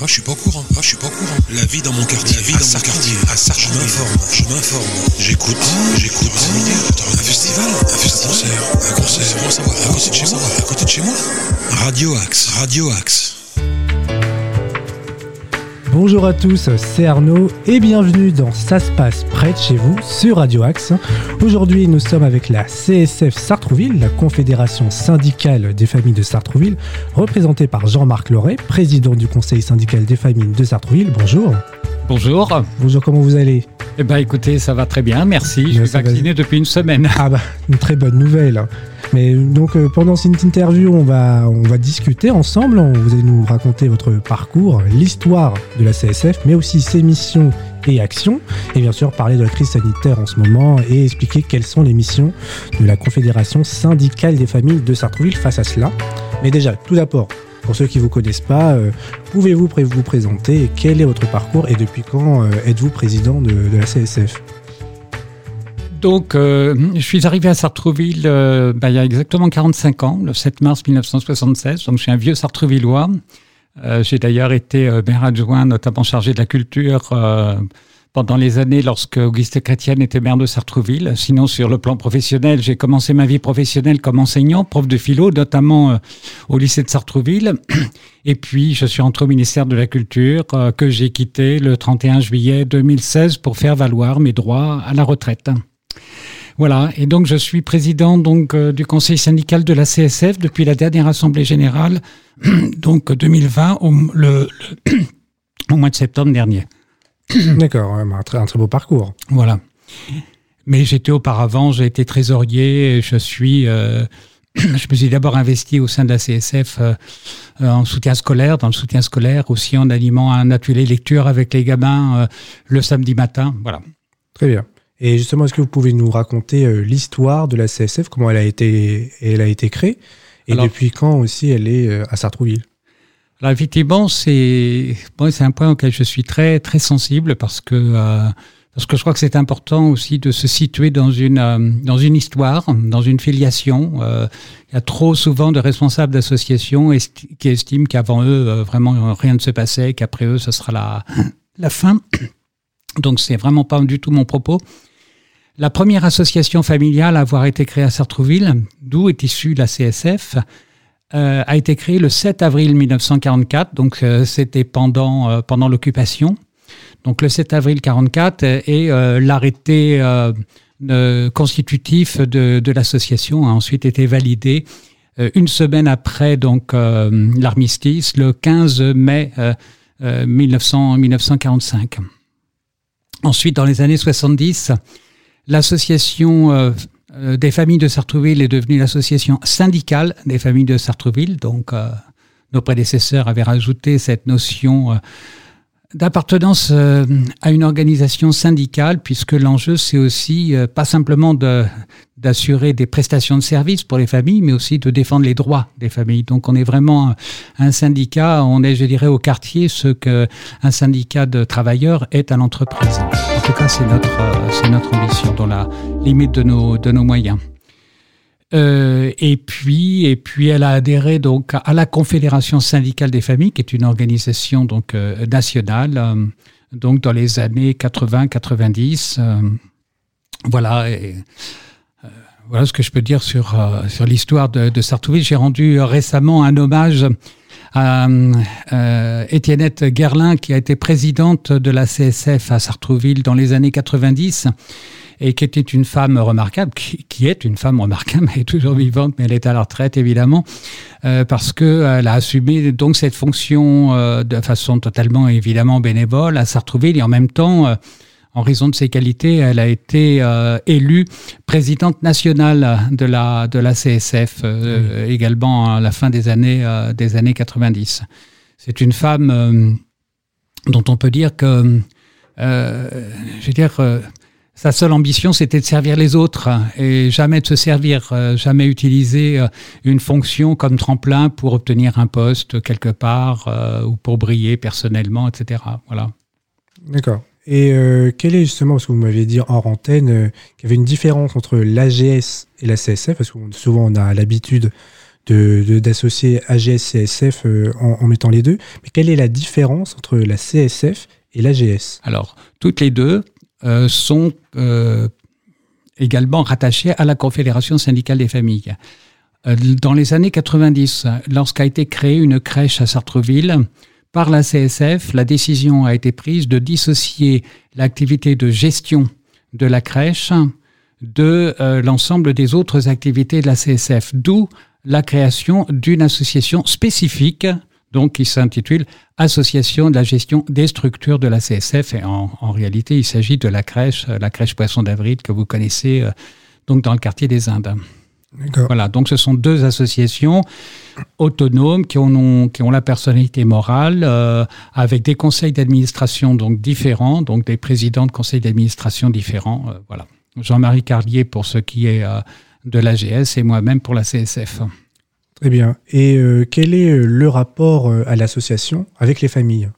Ah, je suis pas au courant. Ah, je suis pas au courant. La vie dans mon quartier. La vie dans mon quartier. À Sartre, je m'informe. Je m'informe. J'écoute. Ah, j'écoute. un festival. Un festival. Un concert. Un concert. À côté de chez moi. À côté de chez moi. Radio Axe. Radio Axe. Bonjour à tous, c'est Arnaud et bienvenue dans Ça se passe près de chez vous sur Radio Axe. Aujourd'hui, nous sommes avec la CSF Sartrouville, la Confédération syndicale des familles de Sartrouville, représentée par Jean-Marc Loret, président du Conseil syndical des familles de Sartrouville. Bonjour. Bonjour. Bonjour, comment vous allez? Eh bien écoutez, ça va très bien, merci. Je suis vacciné depuis une semaine. Ah bah, une très bonne nouvelle. Mais donc euh, pendant cette interview, on va, on va discuter ensemble. Vous allez nous raconter votre parcours, l'histoire de la CSF, mais aussi ses missions et actions. Et bien sûr, parler de la crise sanitaire en ce moment et expliquer quelles sont les missions de la Confédération syndicale des familles de Sartrouville face à cela. Mais déjà, tout d'abord, pour ceux qui ne vous connaissent pas, euh, pouvez-vous vous présenter Quel est votre parcours et depuis quand euh, êtes-vous président de la CSF donc, euh, je suis arrivé à Sartreville euh, bah, il y a exactement 45 ans, le 7 mars 1976. Donc, je suis un vieux Sartrevillois. Euh, j'ai d'ailleurs été maire adjoint, notamment chargé de la culture pendant les années lorsque Auguste Chrétienne était maire de Sartreville. Sinon, sur le plan professionnel, j'ai commencé ma vie professionnelle comme enseignant, prof de philo, notamment au lycée de Sartreville. Et puis, je suis entré au ministère de la Culture, que j'ai quitté le 31 juillet 2016 pour faire valoir mes droits à la retraite. Voilà, et donc je suis président donc euh, du conseil syndical de la CSF depuis la dernière assemblée générale, donc 2020, au, le, au mois de septembre dernier. D'accord, un, très, un très beau parcours. Voilà. Mais j'étais auparavant, j'ai été trésorier, je suis... Euh, je me suis d'abord investi au sein de la CSF euh, en soutien scolaire, dans le soutien scolaire, aussi en animant un atelier lecture avec les gamins le samedi matin. Voilà. Très bien. Et justement, est-ce que vous pouvez nous raconter euh, l'histoire de la CSF, comment elle a été, elle a été créée, et depuis quand aussi elle est euh, à Sartrouville? Alors effectivement, c'est bon, c'est un point auquel je suis très très sensible parce que euh, parce que je crois que c'est important aussi de se situer dans une dans une histoire, dans une filiation. il y a trop souvent de responsables d'associations qui estiment qu'avant eux vraiment rien ne se passait, qu'après eux ce sera la la fin. Donc c'est vraiment pas du tout mon propos. La première association familiale à avoir été créée à Sartrouville, d'où est issue la CSF, euh, a été créée le 7 avril 1944, donc euh, c'était pendant, euh, pendant l'occupation. Donc le 7 avril 1944 et l'arrêté constitutif de, l'association a ensuite été validé une semaine après donc l'armistice, le 15 mai 1900, 1945. Ensuite, dans les années 70, l'association euh, euh, des familles de Sartrouville est devenue l'association syndicale des familles de Sartrouville. Donc, euh, nos prédécesseurs avaient rajouté cette notion d'appartenance à une organisation syndicale, puisque l'enjeu, c'est aussi pas simplement d'assurer des prestations de services pour les familles, mais aussi de défendre les droits des familles. Donc on est vraiment un syndicat, on est, je dirais, au quartier ce qu'un syndicat de travailleurs est à l'entreprise. En tout cas, c'est notre, notre ambition dans la limite de nos, de nos moyens. Euh, et puis, et puis, elle a adhéré donc à la Confédération syndicale des familles, qui est une organisation donc euh, nationale, euh, donc dans les années 80-90. voilà. Voilà ce que je peux dire sur, sur l'histoire de, Sartrouville. J'ai rendu récemment un hommage à Étiennette Gerlin, qui a été présidente de la CSF à Sartrouville dans les années 90 et qui était une femme remarquable, qui, est une femme remarquable, elle est toujours vivante, mais elle est à la retraite évidemment, euh, parce qu'elle a assumé donc cette fonction euh, de façon totalement évidemment bénévole à Sartrouville et en même temps euh, en raison de ses qualités, elle a été euh, élue présidente nationale de la, de la CSF, euh, également à la fin des années, euh, des années 90. C'est une femme dont on peut dire que, je veux dire, sa seule ambition, c'était de servir les autres et jamais de se servir, jamais utiliser une fonction comme tremplin pour obtenir un poste quelque part ou pour briller personnellement, etc. Voilà. D'accord. Et euh, quel est justement, parce que vous m'aviez dit en antenne euh, qu'il y avait une différence entre l'AGS et la CSF, parce que souvent on a l'habitude d'associer AGS CSF en, en, mettant les deux. Mais quelle est la différence entre la CSF et l'AGS Alors, toutes les deux sont également rattachées à la Confédération syndicale des familles. Dans les années 90, lorsqu'a été créée une crèche à Sartreville, par la CSF, la décision a été prise de dissocier l'activité de gestion de la crèche de euh, l'ensemble des autres activités de la CSF, d'où la création d'une association spécifique, donc qui s'intitule Association de la gestion des structures de la CSF. Et en, réalité, il s'agit de la crèche, euh, la crèche Poisson d'Avril que vous connaissez euh, donc dans le quartier des Indes. Voilà, donc ce sont deux associations autonomes qui ont, qui ont la personnalité morale, euh, avec des conseils d'administration donc différents, donc des présidents de conseils d'administration différents. Euh, voilà. Jean-Marie Carlier pour ce qui est de l'AGS et moi-même pour la CSF. Très bien. Et quel est le rapport à l'association avec les familles?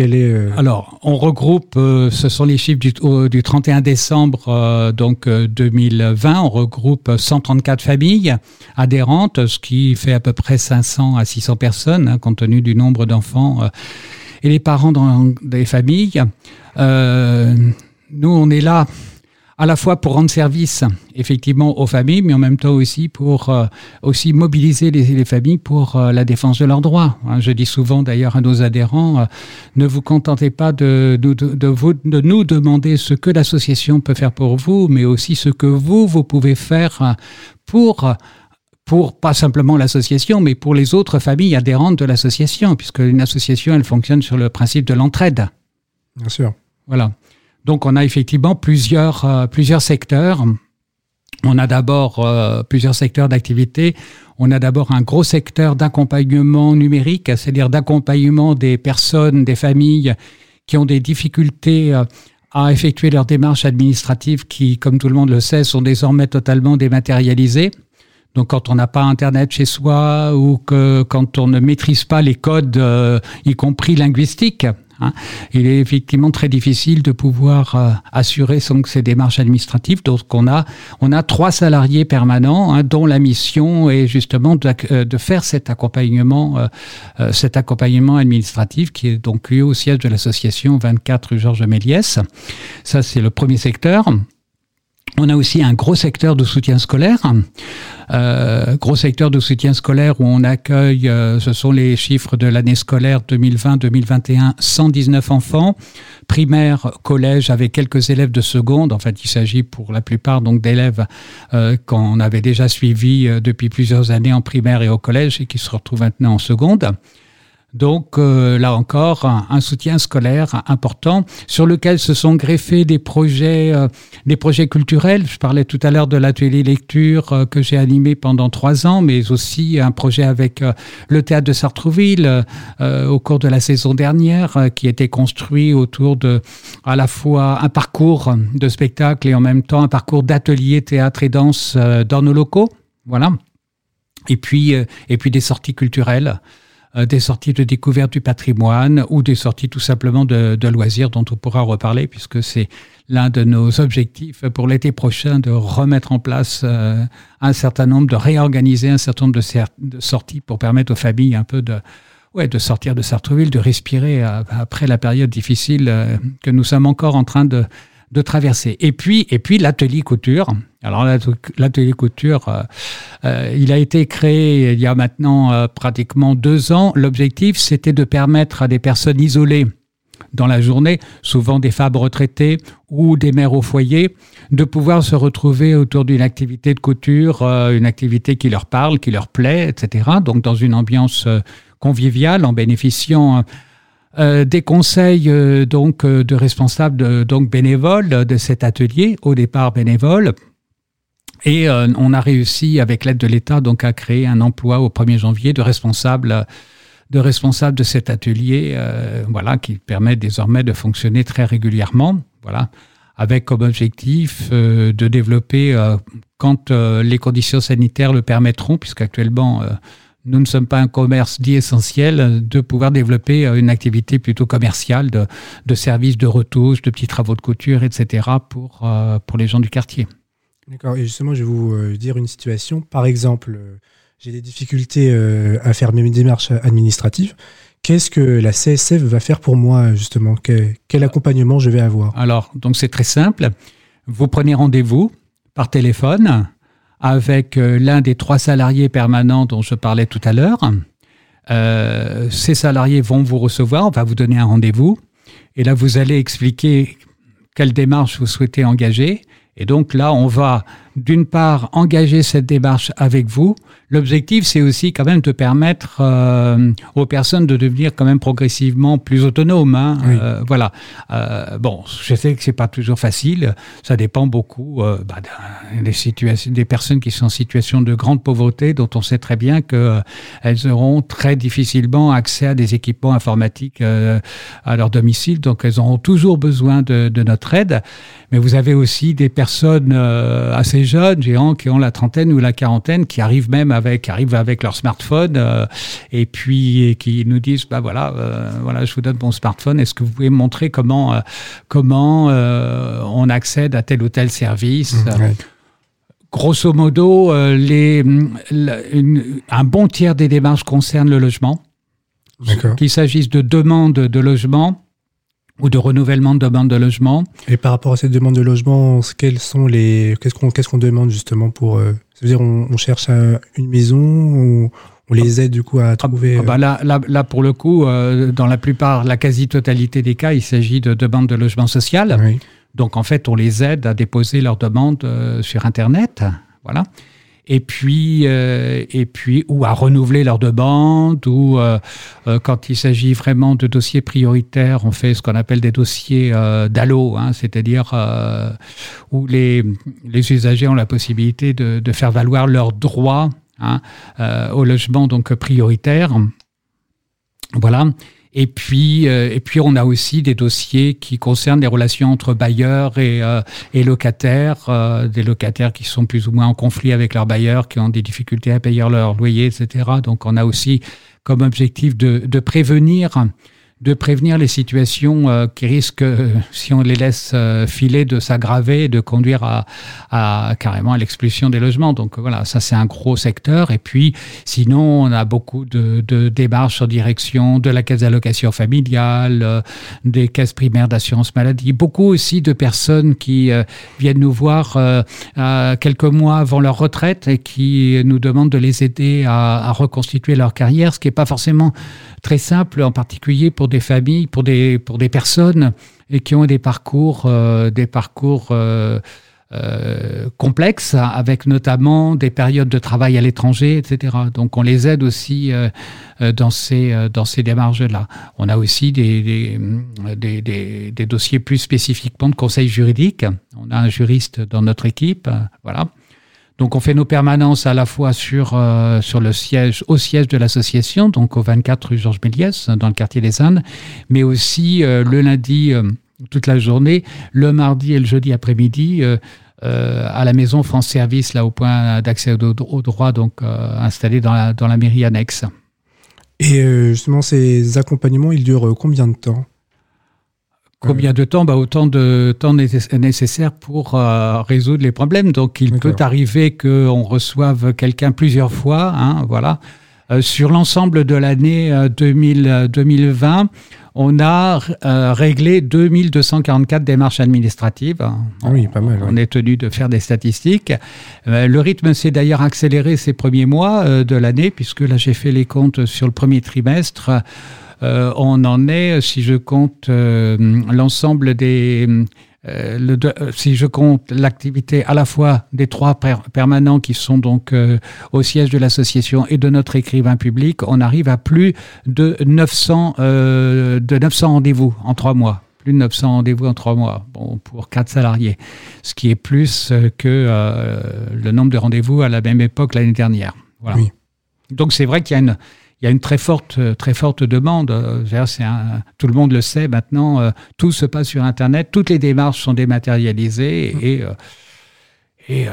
Euh, Alors, on regroupe, euh, ce sont les chiffres du, 31 décembre euh, donc 2020, on regroupe 134 familles adhérentes, ce qui fait à peu près 500 à 600 personnes, hein, compte tenu du nombre d'enfants et les parents dans des familles. nous, on est là à la fois pour rendre service effectivement aux familles, mais en même temps aussi pour euh, aussi mobiliser les, familles pour euh, la défense de leurs droits. Hein, je dis souvent d'ailleurs à nos adhérents, euh, ne vous contentez pas de, de, de, vous, de, nous demander ce que l'association peut faire pour vous, mais aussi ce que vous, vous pouvez faire pour pour pas simplement l'association, mais pour les autres familles adhérentes de l'association, puisque une association, elle fonctionne sur le principe de l'entraide. Bien sûr. Voilà. Donc on a effectivement plusieurs, euh, plusieurs secteurs. On a d'abord euh, plusieurs secteurs d'activité. On a d'abord un gros secteur d'accompagnement numérique, c'est-à-dire d'accompagnement des personnes, des familles qui ont des difficultés euh, à effectuer leurs démarches administratives qui, comme tout le monde le sait, sont désormais totalement dématérialisées. Donc quand on n'a pas Internet chez soi ou que quand on ne maîtrise pas les codes, y compris linguistiques, Hein. Il est effectivement très difficile de pouvoir euh, assurer son, ces démarches administratives. Donc on a, on a trois salariés permanents hein, dont la mission est justement de, euh, de faire cet accompagnement, euh, cet accompagnement administratif qui est donc lieu au siège de l'association 24 rue Georges Méliès. Ça c'est le premier secteur. On a aussi un gros secteur de soutien scolaire, euh, gros secteur de soutien scolaire où on accueille, euh, ce sont les chiffres de l'année scolaire 2020-2021, 119 enfants, primaire, collège avec quelques élèves de seconde. En fait, il s'agit pour la plupart donc d'élèves euh, qu'on avait déjà suivis euh, depuis plusieurs années en primaire et au collège et qui se retrouvent maintenant en seconde. Donc euh, là encore, un, soutien scolaire important sur lequel se sont greffés des projets, euh, des projets culturels. Je parlais tout à l'heure de l'atelier lecture euh, que j'ai animé pendant trois ans, mais aussi un projet avec le théâtre de Sartrouville au cours de la saison dernière, qui était construit autour de à la fois un parcours de spectacle et en même temps un parcours d'atelier théâtre et danse dans nos locaux. Voilà. Et puis, et puis des sorties culturelles. Euh, des sorties de découverte du patrimoine ou des sorties tout simplement de, loisirs dont on pourra reparler puisque c'est l'un de nos objectifs pour l'été prochain de remettre en place euh, un certain nombre, de réorganiser un certain nombre de, sorties pour permettre aux familles un peu de, ouais, de sortir de Sartreville, de respirer euh, après la période difficile que nous sommes encore en train de, de traverser. Et puis, et puis l'atelier couture. Alors l'atelier couture, euh, euh, il a été créé il y a maintenant euh, pratiquement deux ans. L'objectif, c'était de permettre à des personnes isolées dans la journée, souvent des femmes retraitées ou des mères au foyer, de pouvoir se retrouver autour d'une activité de couture, une activité qui leur parle, qui leur plaît, etc. Donc dans une ambiance conviviale, en bénéficiant euh, des conseils euh, donc euh, de responsables donc bénévoles de cet atelier, au départ bénévoles. Et on a réussi, avec l'aide de l'État, donc à créer un emploi au 1er janvier de responsables de responsables de cet atelier, voilà, qui permet désormais de fonctionner très régulièrement, voilà, avec comme objectif de développer, quand les conditions sanitaires le permettront, puisqu'actuellement nous ne sommes pas un commerce dit essentiel, de pouvoir développer euh, une activité plutôt commerciale de, de services de retouche, de petits travaux de couture, etc. pour, euh, pour les gens du quartier. D'accord. Et justement, je vais vous euh, dire une situation. Par exemple, j'ai des difficultés à faire mes démarches administratives. Qu'est-ce que la CSF va faire pour moi, justement? Quel, accompagnement je vais avoir? Alors, donc c'est très simple. Vous prenez rendez-vous par téléphone avec euh, l'un des trois salariés permanents dont je parlais tout à l'heure. Euh, ces salariés vont vous recevoir, on va vous donner un rendez-vous, et là vous allez expliquer quelle démarche vous souhaitez engager. Et donc là, on va d'une part engager cette démarche avec vous, L'objectif, c'est aussi quand même de permettre euh, aux personnes de devenir quand même progressivement plus autonomes. Hein. Euh, voilà. Euh, bon, je sais que c'est pas toujours facile. Ça dépend beaucoup bah, des situations, des personnes qui sont en situation de grande pauvreté, dont on sait très bien que elles auront très difficilement accès à des équipements informatiques à leur domicile. Donc, elles auront toujours besoin de, de notre aide. Mais vous avez aussi des personnes assez jeunes, géants, qui ont la trentaine ou la quarantaine, qui arrivent même avec, arrivent avec leur smartphone euh, et puis qui nous disent bah voilà, euh, voilà, je vous donne mon smartphone. Est-ce que vous pouvez me montrer comment euh, comment on accède à tel ou tel service mmh, Grosso modo, les, un bon tiers des démarches concernent le logement. Qu'il s'agisse de demande de logement, ou de renouvellement de demande de logement. Et par rapport à cette demande de logement, quels sont les qu'est-ce qu'on qu'est-ce qu'on demande justement pour euh, c'est-à-dire on, cherche une maison ou on les aide du coup à trouver. Ah, bah là, là, là, pour le coup, euh, dans la plupart, la quasi-totalité des cas, il s'agit de demandes de logement social. Donc en fait, on les aide à déposer leurs demandes euh, sur Internet. Voilà et puis euh, et puis ou à renouveler leur demande ou euh, euh, quand il s'agit vraiment de dossiers prioritaires, on fait ce qu'on appelle des dossiers d'allo, hein, c'est-à-dire où les, les usagers ont la possibilité de, de faire valoir leurs droits hein, au logement donc prioritaire. Voilà. Et puis, euh, et puis, on a aussi des dossiers qui concernent les relations entre bailleurs et, euh, et locataires, euh, des locataires qui sont plus ou moins en conflit avec leurs bailleurs, qui ont des difficultés à payer leur loyer, etc. Donc, on a aussi comme objectif de, de prévenir de prévenir les situations euh, qui risquent, euh, si on les laisse euh, filer, de s'aggraver et de conduire à, à carrément à l'expulsion des logements. Donc voilà, ça c'est un gros secteur. Et puis sinon, on a beaucoup de, de démarches en direction de la caisse d'allocation familiale, des caisses primaires d'assurance maladie. Beaucoup aussi de personnes qui viennent nous voir quelques mois avant leur retraite et qui nous demandent de les aider à, à reconstituer leur carrière, ce qui n'est pas forcément très simple, en particulier pour des familles, pour des, pour des personnes et qui ont des parcours, euh, des parcours euh, euh, complexes, avec notamment des périodes de travail à l'étranger, etc. Donc on les aide aussi dans ces, dans ces démarches-là. On a aussi des, des, des, des, dossiers plus spécifiquement de conseil juridique. On a un juriste dans notre équipe, voilà. Donc on fait nos permanences à la fois sur, euh, sur le siège, au siège de l'association, donc au 24 rue Georges Méliès, dans le quartier des Indes, mais aussi euh, le lundi euh, toute la journée, le mardi et le jeudi après-midi à la maison France Service, là au point d'accès au, droit, donc installé dans la, dans la mairie annexe. Et justement, ces accompagnements, ils durent combien de temps? Combien de temps bah, Autant de temps nécessaire pour euh, résoudre les problèmes. Donc, il peut arriver qu'on reçoive quelqu'un plusieurs fois. Hein, voilà. Euh, sur l'ensemble de l'année 2020, euh, on a réglé 2244 démarches administratives. Ah oui, pas mal. On est tenu de faire des statistiques. le rythme s'est d'ailleurs accéléré ces premiers mois de l'année, puisque là, j'ai fait les comptes sur le premier trimestre. Euh, on en est, si je compte euh, l'ensemble des... Euh, si je compte l'activité à la fois des trois permanents qui sont donc au siège de l'association et de notre écrivain public, on arrive à plus de 900, de 900 rendez-vous en trois mois plus de 900 rendez-vous en trois mois, bon, pour quatre salariés, ce qui est plus que le nombre de rendez-vous à la même époque l'année dernière. Voilà. Donc c'est vrai qu'il y a une, il y a une très forte, très forte demande. Un, tout le monde le sait maintenant. Euh, tout se passe sur Internet. Toutes les démarches sont dématérialisées mmh. et euh, et euh,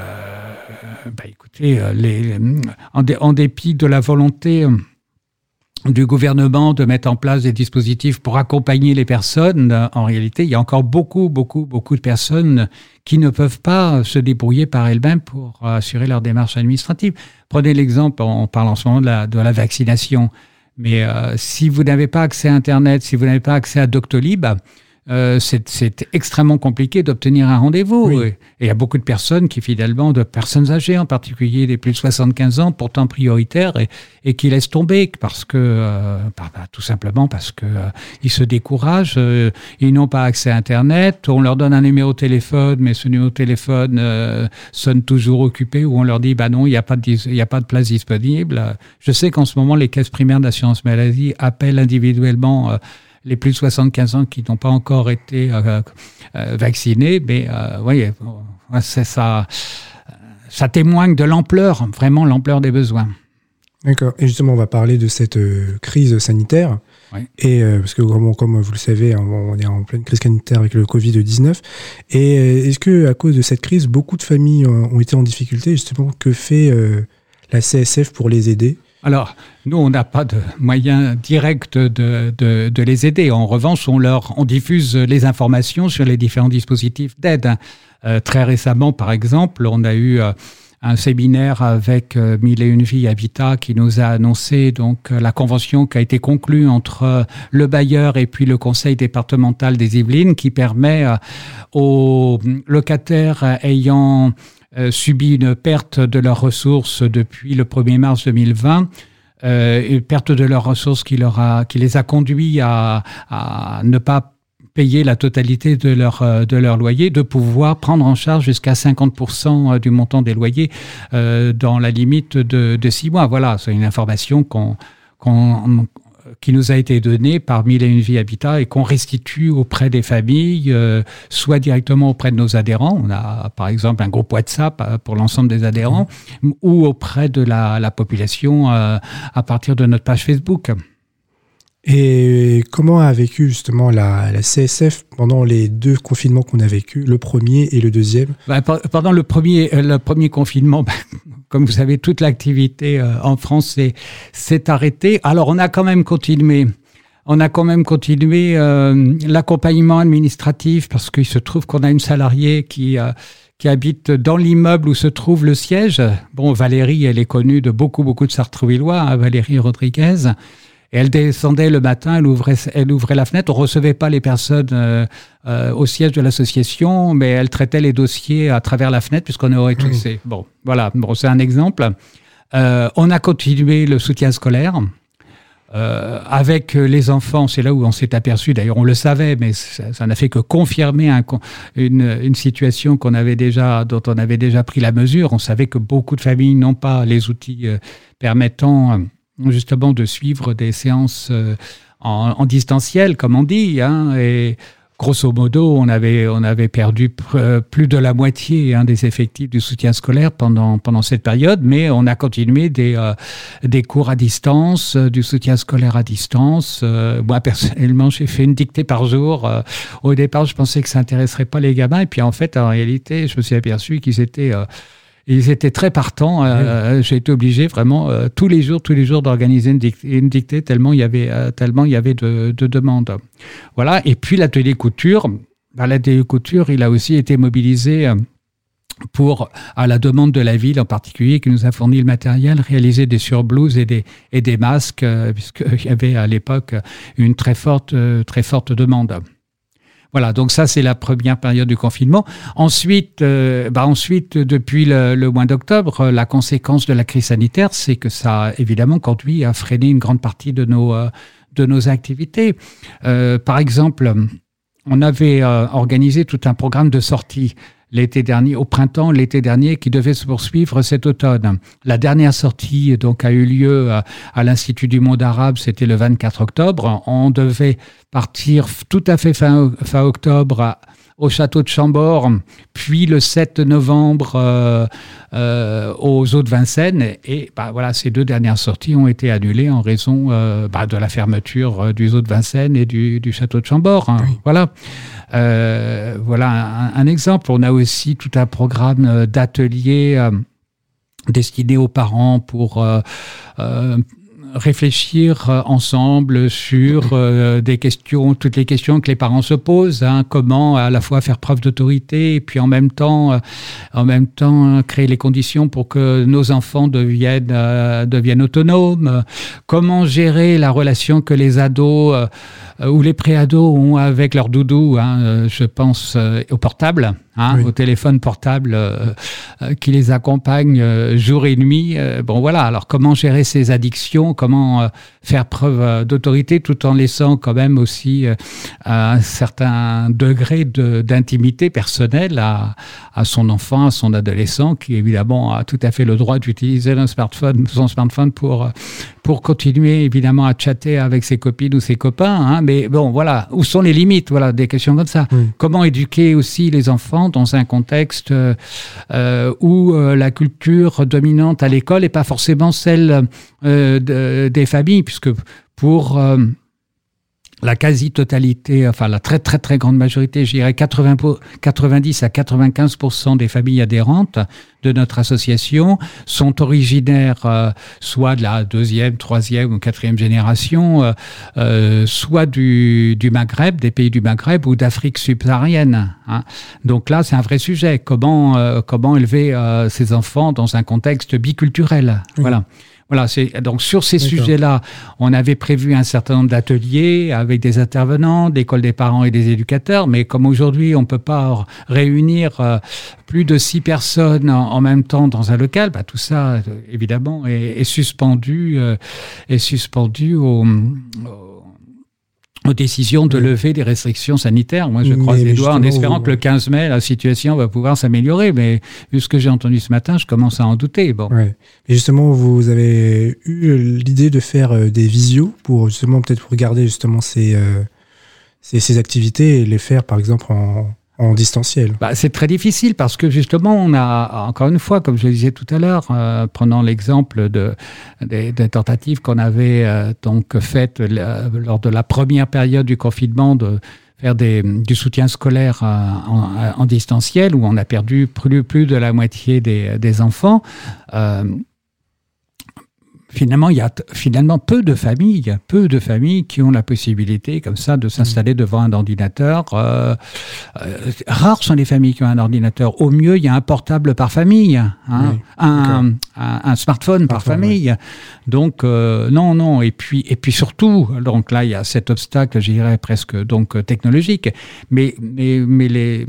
bah, écoutez, les, en, dépit de la volonté du gouvernement de mettre en place des dispositifs pour accompagner les personnes. En réalité, il y a encore beaucoup, beaucoup, beaucoup de personnes qui ne peuvent pas se débrouiller par elles-mêmes pour assurer leur démarche administrative. Prenez l'exemple, on parle en ce moment de la, vaccination, mais euh, si vous n'avez pas accès à Internet, si vous n'avez pas accès à Doctolib, euh, c'est extrêmement compliqué d'obtenir un rendez-vous. Et il y a beaucoup de personnes qui, finalement, de personnes âgées, en particulier des plus de 75 ans, pourtant prioritaires, et, et qui laissent tomber parce que, euh, bah, bah, tout simplement parce que euh, ils se découragent, euh, ils n'ont pas accès à Internet, on leur donne un numéro de téléphone, mais ce numéro de téléphone euh, sonne toujours occupé, ou on leur dit, bah non, il n'y a pas de, il y a pas de place disponible. Je sais qu'en ce moment, les caisses primaires d'assurance maladie appellent individuellement les plus de 75 ans qui n'ont pas encore été euh, euh, vaccinés, mais euh, oui, c'est ça, ça témoigne de l'ampleur, vraiment l'ampleur des besoins. D'accord. Et justement, on va parler de cette crise sanitaire. Oui. Et parce que comme, comme, vous le savez, on est en pleine crise sanitaire avec le Covid-19. Et est-ce que à cause de cette crise, beaucoup de familles ont été en difficulté? Justement, que fait la CSF pour les aider? Alors, nous, on n'a pas de moyens directs de, de, de, les aider. En revanche, on, leur, on diffuse les informations sur les différents dispositifs d'aide. Euh, très récemment, par exemple, on a eu euh, un séminaire avec euh, Mille et une vies Habitat qui nous a annoncé donc euh, la convention qui a été conclue entre euh, le bailleur et puis le conseil départemental des Yvelines qui permet aux locataires ayant euh, subi une perte de leurs ressources depuis le 1er mars 2020. Euh, une perte de leurs ressources qui, leur a, qui les a conduits à, à ne pas payer la totalité de leur, euh, de leur loyer, de pouvoir prendre en charge jusqu'à 50% du montant des loyers euh, dans la limite de, de six mois. Voilà, c'est une information qu'on qu'on qui nous a été donné par Mille et une vie Habitat et qu'on restitue auprès des familles, euh, soit directement auprès de nos adhérents. On a par exemple un groupe WhatsApp euh, pour l'ensemble des adhérents, ou auprès de la, la population euh, à partir de notre page Facebook. Et comment a vécu justement la, la, CSF pendant les deux confinements qu'on a vécu, le premier et le deuxième? Ben, Pendant le premier, le premier confinement, ben, comme vous savez, toute l'activité euh, en France s'est arrêtée. Alors on a quand même continué. On a quand même continué euh, l'accompagnement administratif parce qu'il se trouve qu'on a une salariée qui euh, qui habite dans l'immeuble où se trouve le siège. Bon, Valérie, elle est connue de beaucoup beaucoup de Sartrouvillois, hein, Valérie Rodriguez. Et elle descendait le matin, elle ouvrait, elle ouvrait la fenêtre. On recevait pas les personnes euh, euh, au siège de l'association, mais elle traitait les dossiers à travers la fenêtre puisqu'on aurait tous oui. Bon, voilà, bon, c'est un exemple. Euh, on a continué le soutien scolaire. Euh, avec les enfants, c'est là où on s'est aperçu, d'ailleurs on le savait, mais ça n'a fait que confirmer un, une, une, situation qu'on avait déjà, dont on avait déjà pris la mesure. On savait que beaucoup de familles n'ont pas les outils euh, permettant justement de suivre des séances euh, en, distanciel, comme on dit. Hein, et grosso modo, on avait, on avait perdu plus de la moitié hein, des effectifs du soutien scolaire pendant, pendant cette période, mais on a continué des, euh, des cours à distance, euh, du soutien scolaire à distance. Euh, moi, personnellement, j'ai fait une dictée par jour. Euh, au départ, je pensais que ça intéresserait pas les gamins, et puis en fait, en réalité, je me suis aperçu qu'ils étaient ils étaient très partants. Euh, oui. J'ai été obligé vraiment euh, tous les jours, tous les jours d'organiser une, dict une, dictée tellement il y avait euh, tellement il y avait de, de demandes. Voilà. Et puis l'atelier couture, bah, l'atelier couture, il a aussi été mobilisé euh, pour, à la demande de la ville en particulier, qui nous a fourni le matériel, réaliser des surblouses et des, et des masques, euh, puisqu'il y avait à l'époque une très forte, euh, très forte demande. Voilà, donc ça c'est la première période du confinement. Ensuite, euh, bah ensuite depuis le, mois d'octobre, la conséquence de la crise sanitaire, c'est que ça a évidemment conduit à freiner une grande partie de nos euh, de nos activités. Euh, par exemple, on avait euh, organisé tout un programme de sortie l'été dernier, au printemps, l'été dernier, qui devait se poursuivre cet automne. La dernière sortie donc a eu lieu à, à l'Institut du monde arabe, c'était le 24 octobre. On devait partir tout à fait fin, fin octobre à, au château de Chambord, puis le 7 novembre euh, euh, aux eaux de Vincennes. Et bah, voilà, ces deux dernières sorties ont été annulées en raison euh, bah, de la fermeture du zoo de Vincennes et du, du château de Chambord. Hein. Oui. Voilà. Voilà un, un, exemple. On a aussi tout un programme d'ateliers euh, destiné aux parents pour réfléchir euh, ensemble sur euh, des questions, toutes les questions que les parents se posent. Hein, comment à la fois faire preuve d'autorité et puis en même temps, en même temps créer les conditions pour que nos enfants deviennent deviennent autonomes. Comment gérer la relation que les ados ou les préados ont avec leur doudou. Hein, je pense au portable. Hein, au téléphone portable euh, euh, qui les accompagne euh, jour et nuit. bon voilà, alors comment gérer ces addictions, comment faire preuve d'autorité tout en laissant quand même aussi un certain degré d'intimité personnelle à, à, son enfant, à son adolescent, qui évidemment a tout à fait le droit d'utiliser smartphone, son smartphone pour, pour continuer évidemment à chatter avec ses copines ou ses copains. Hein, mais bon, voilà, où sont les limites Voilà, des questions comme ça. Comment éduquer aussi les enfants dans un contexte euh, où euh, la culture dominante à l'école n'est pas forcément celle euh, des familles, puisque pour la quasi-totalité, enfin la très très très grande majorité, je dirais 80, 90 à 95 des familles adhérentes de notre association sont originaires euh, soit de la deuxième, troisième ou quatrième génération, euh, euh, soit du, du, Maghreb, des pays du Maghreb ou d'Afrique subsaharienne. Hein. Donc là, c'est un vrai sujet. Comment comment élever ces enfants dans un contexte biculturel? Voilà. Voilà, c'est donc sur ces sujets-là, on avait prévu un certain nombre d'ateliers avec des intervenants, d'écoles des parents et des éducateurs, mais comme aujourd'hui on peut pas réunir euh, plus de six personnes en, même temps dans un local, bah, tout ça évidemment est, suspendu, euh, est suspendu au aux décisions de lever des restrictions sanitaires. Moi, je croise les doigts en espérant que le 15 mai, la situation va pouvoir s'améliorer. Mais vu ce que j'ai entendu ce matin, je commence à en douter. Bon. Ouais. Et justement, vous avez eu l'idée de faire euh, des visios pour justement peut-être regarder justement ces, euh, ces, ces activités et les faire, par exemple, en, distanciel. Bah, C'est très difficile parce que justement, on a, encore une fois, comme je le disais tout à l'heure, euh, prenant l'exemple de, des, tentatives qu'on avait euh, donc faites lors de la première période du confinement de faire du soutien scolaire euh, en, distanciel, où on a perdu plus, de la moitié des enfants finalement, il y a finalement peu de familles, peu de familles qui ont la possibilité comme ça de s'installer devant un ordinateur. Euh, euh, rares sont les familles qui ont un ordinateur. Au mieux, il y a un portable par famille, hein, un, un, smartphone par famille. Donc euh, non, non. Et puis et puis surtout, donc là, il y a cet obstacle, je dirais presque donc technologique. Mais mais mais les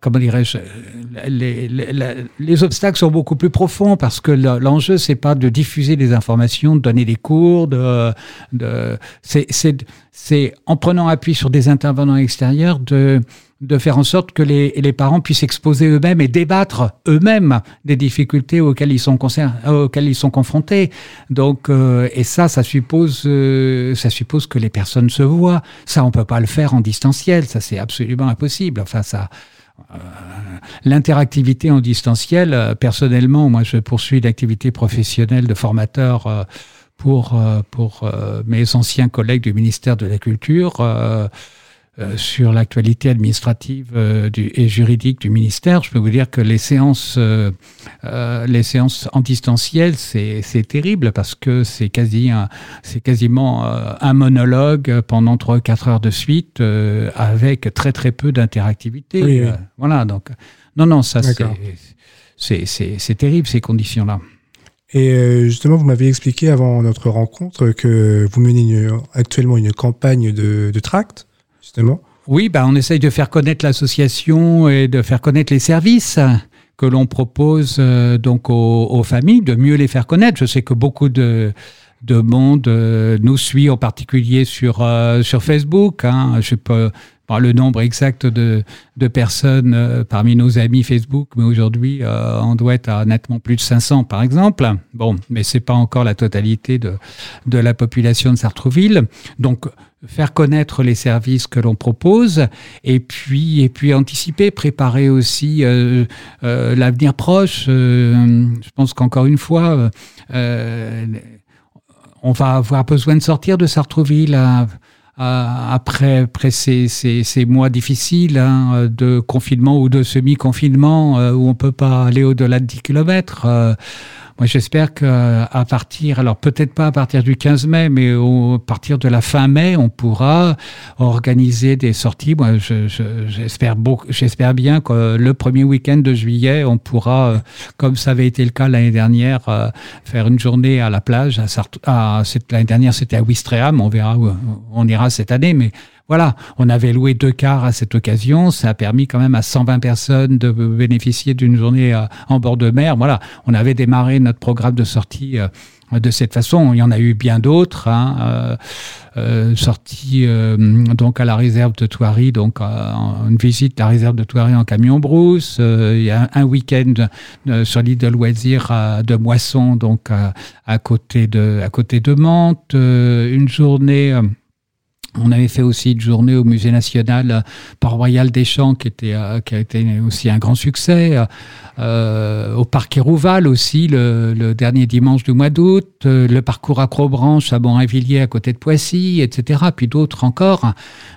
comment dirais-je, les, les, obstacles sont beaucoup plus profonds parce que l'enjeu, c'est pas de diffuser des informations, de donner des cours, de, de c'est en prenant appui sur des intervenants extérieurs de de faire en sorte que les, les parents puissent exposer eux-mêmes et débattre eux-mêmes des difficultés auxquelles ils sont auxquelles ils sont confrontés. Donc, euh, et ça, ça suppose, euh, ça suppose que les personnes se voient. Ça, on peut pas le faire en distanciel. Ça, c'est absolument impossible. Enfin, ça, l'interactivité en distanciel, euh, personnellement, moi je poursuis l'activité professionnelle de formateur euh, pour, pour mes anciens collègues du ministère de la Culture. Euh, sur l'actualité administrative euh, du, et juridique du ministère, je peux vous dire que les séances, euh, les séances en distanciel, c'est terrible parce que c'est quasi c'est quasiment un monologue pendant 3-4 heures de suite avec très très peu d'interactivité. voilà, donc non, non, ça c'est terrible ces conditions-là. Et justement, vous m'avez expliqué avant notre rencontre que vous menez actuellement une campagne de, de oui, bah, on essaye de faire connaître l'association et de faire connaître les services que l'on propose euh, donc aux, familles, de mieux les faire connaître. Je sais que beaucoup de, de monde euh, nous suit en particulier sur, euh, sur Facebook. Hein. Je peux pas le nombre exact de, de personnes parmi nos amis Facebook, mais aujourd'hui, on doit être à nettement plus de 500 par exemple. Bon, mais c'est pas encore la totalité de, de la population de Sartrouville. Donc, faire connaître les services que l'on propose et puis et puis anticiper, préparer aussi euh, euh, l'avenir proche. Euh, je pense qu'encore une fois, on va avoir besoin de sortir de Sartreville. après, après ces, ces, mois difficiles hein, de confinement ou de semi-confinement où on peut pas aller au-delà de 10 kilomètres, moi j'espère qu'à partir, alors peut-être pas à partir du 15 mai, mais au, à partir de la fin mai, on pourra organiser des sorties. Moi, j'espère j'espère bien que le premier week-end de juillet, on pourra, comme ça avait été le cas l'année dernière, faire une journée à la plage. À, l'année dernière, c'était à Ouistreham. On verra où on ira cette année, mais voilà, on avait loué deux cars à cette occasion. Ça a permis quand même à 120 personnes de bénéficier d'une journée euh, en bord de mer. Voilà, on avait démarré notre programme de sortie euh, de cette façon. Il y en a eu bien d'autres. Hein, euh, donc à la réserve de Thoiry, donc une visite à la réserve de Thoiry en camion brousse. il y a un, week-end sur l'île de loisirs de Moisson, donc à, côté de à côté de Mantes. une journée on avait fait aussi une journée au Musée national euh, par Royal des Champs, qui, était, euh, qui a été aussi un grand succès. Euh, au Parc Hérouval aussi, le, dernier dimanche du mois d'août. le parcours Acrobranche à Bon-Ravilliers, à côté de Poissy, etc. Puis d'autres encore.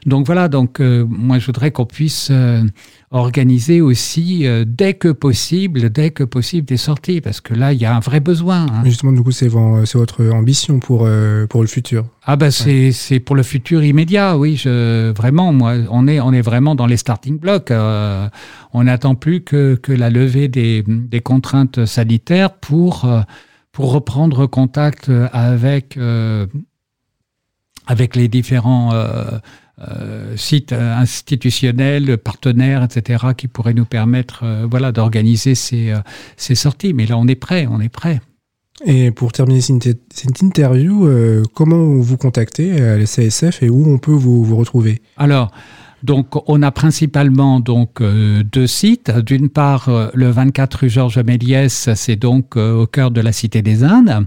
Donc voilà, donc moi je voudrais qu'on puisse organiser aussi euh, dès que possible, dès que possible des sorties, parce que là, il y a un vrai besoin. Hein. Justement, du coup, c'est votre ambition pour, euh, pour le futur. Ah ben c'est pour le futur immédiat, oui. Je, vraiment, moi, on est, on est vraiment dans les starting blocks. Euh, on n'attend plus que, que la levée des, des contraintes sanitaires pour, pour reprendre contact avec, avec les différents euh, sites institutionnels, partenaires, etc., qui pourraient nous permettre euh, voilà, d'organiser ces, euh, ces, sorties. Mais là, on est prêt, on est prêt. Et pour terminer cette interview, comment vous contactez à la CSF et où on peut vous, vous retrouver? Alors, donc, on a principalement donc deux sites. D'une part, le 24 rue Georges Méliès, c'est donc au cœur de la Cité des Indes.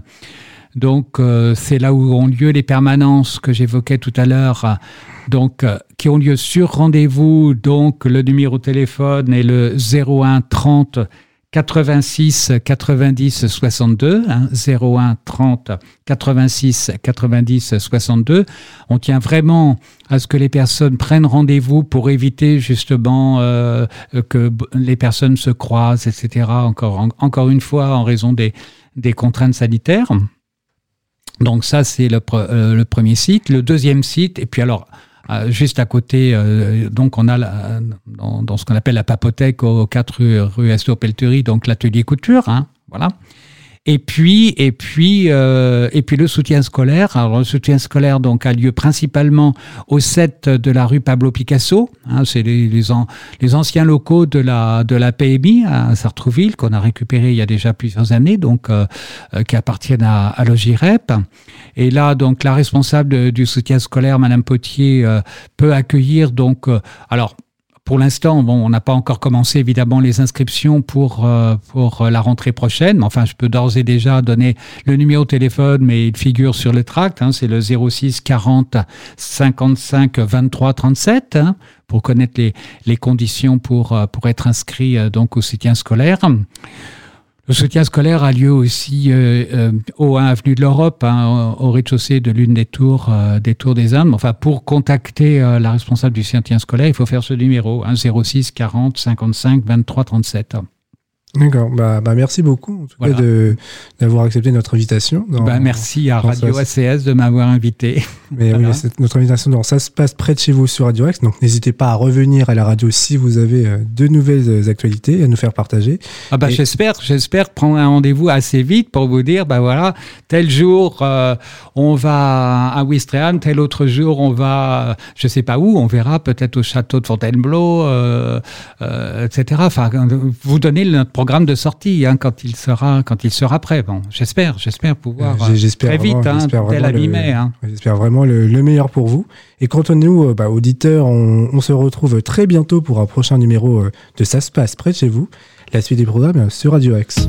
Donc, c'est là où ont lieu les permanences que j'évoquais tout à l'heure donc euh, qui ont lieu sur rendez-vous. Donc le numéro de téléphone est le 01 30 86 90 62, 01 30 86 90 62. On tient vraiment à ce que les personnes prennent rendez-vous pour éviter justement euh, que les personnes se croisent, etc. Encore, encore une fois, en raison des, des contraintes sanitaires. Donc ça, c'est le, euh, le, premier site. Le deuxième site, et puis alors, juste à côté, euh, donc on a dans, ce qu'on appelle la papothèque aux 4 rue, rue donc l'atelier couture, hein, voilà. Et puis, et puis, euh, et puis le soutien scolaire. Alors le soutien scolaire donc a lieu principalement au 7 de la rue Pablo Picasso. Hein, c'est les, les, les, anciens locaux de la de la PMI à Sartrouville qu'on a récupéré il y a déjà plusieurs années, donc euh, euh, qui appartiennent à, à l'Ogirep. Et là, donc la responsable du soutien scolaire, Madame Potier, peut accueillir donc alors pour l'instant, bon, on n'a pas encore commencé évidemment les inscriptions pour euh, pour la rentrée prochaine. Mais enfin, je peux d'ores et déjà donner le numéro de téléphone, mais il figure sur le tract. Hein, c'est le 06 40 55 23 37 hein, pour connaître les, les conditions pour euh, pour être inscrit euh, donc au soutien scolaire. Le soutien scolaire a lieu aussi euh, euh, au 1 avenue de l'Europe, hein, au rez-de-chaussée de l'une des tours euh, des tours des Indes. Enfin, pour contacter la responsable du soutien scolaire, il faut faire ce numéro, hein, 06 40 55 23 37. D'accord. Bah, bah, merci beaucoup en tout d'avoir accepté notre invitation. bah, merci à Radio ACS de m'avoir invité. Mais oui, notre invitation. Donc, ça se passe près de chez vous sur Radio X. Donc n'hésitez pas à revenir à la radio si vous avez euh, de nouvelles euh, actualités à nous faire partager. Ah bah, j'espère, j'espère prendre un rendez-vous assez vite pour vous dire, bah voilà, tel jour euh, on va à Ouistreham, tel autre jour on va, je sais pas où, on verra peut-être au château de Fontainebleau, etc. Enfin, vous donnez notre programme programme de sortie hein, quand il sera quand il sera prêt. Bon, j'espère, j'espère pouvoir euh, très vite, hein, tel hein. J'espère vraiment le, meilleur pour vous. Et quant à nous, euh, bah, auditeurs, on, se retrouve très bientôt pour un prochain numéro euh, de Ça se passe près de chez vous. La suite des programmes sur Radio X.